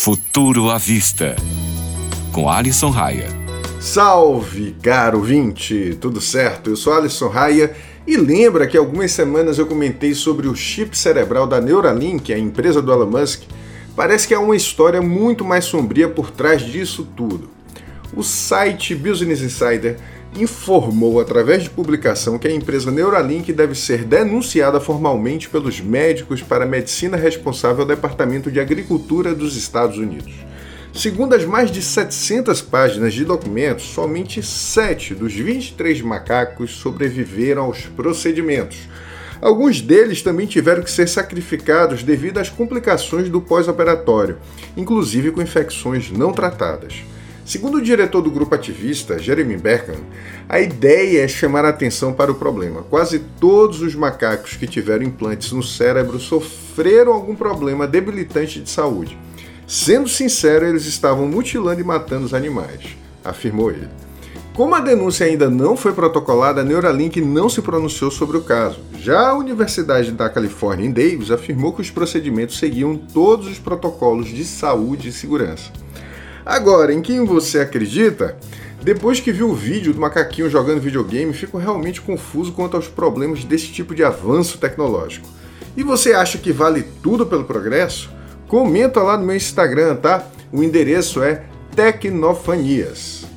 Futuro à Vista, com Alisson Raia. Salve, caro vinte! Tudo certo? Eu sou Alisson Raia e lembra que algumas semanas eu comentei sobre o chip cerebral da Neuralink, a empresa do Elon Musk? Parece que há uma história muito mais sombria por trás disso tudo. O site Business Insider informou através de publicação que a empresa Neuralink deve ser denunciada formalmente pelos médicos para a medicina responsável ao Departamento de Agricultura dos Estados Unidos. Segundo as mais de 700 páginas de documentos, somente 7 dos 23 macacos sobreviveram aos procedimentos. Alguns deles também tiveram que ser sacrificados devido às complicações do pós-operatório, inclusive com infecções não tratadas. Segundo o diretor do grupo ativista, Jeremy Berkham, a ideia é chamar a atenção para o problema. Quase todos os macacos que tiveram implantes no cérebro sofreram algum problema debilitante de saúde. Sendo sincero, eles estavam mutilando e matando os animais, afirmou ele. Como a denúncia ainda não foi protocolada, a Neuralink não se pronunciou sobre o caso. Já a Universidade da Califórnia em Davis afirmou que os procedimentos seguiam todos os protocolos de saúde e segurança. Agora, em quem você acredita? Depois que viu o vídeo do macaquinho jogando videogame, fico realmente confuso quanto aos problemas desse tipo de avanço tecnológico. E você acha que vale tudo pelo progresso? Comenta lá no meu Instagram, tá? O endereço é Tecnofanias.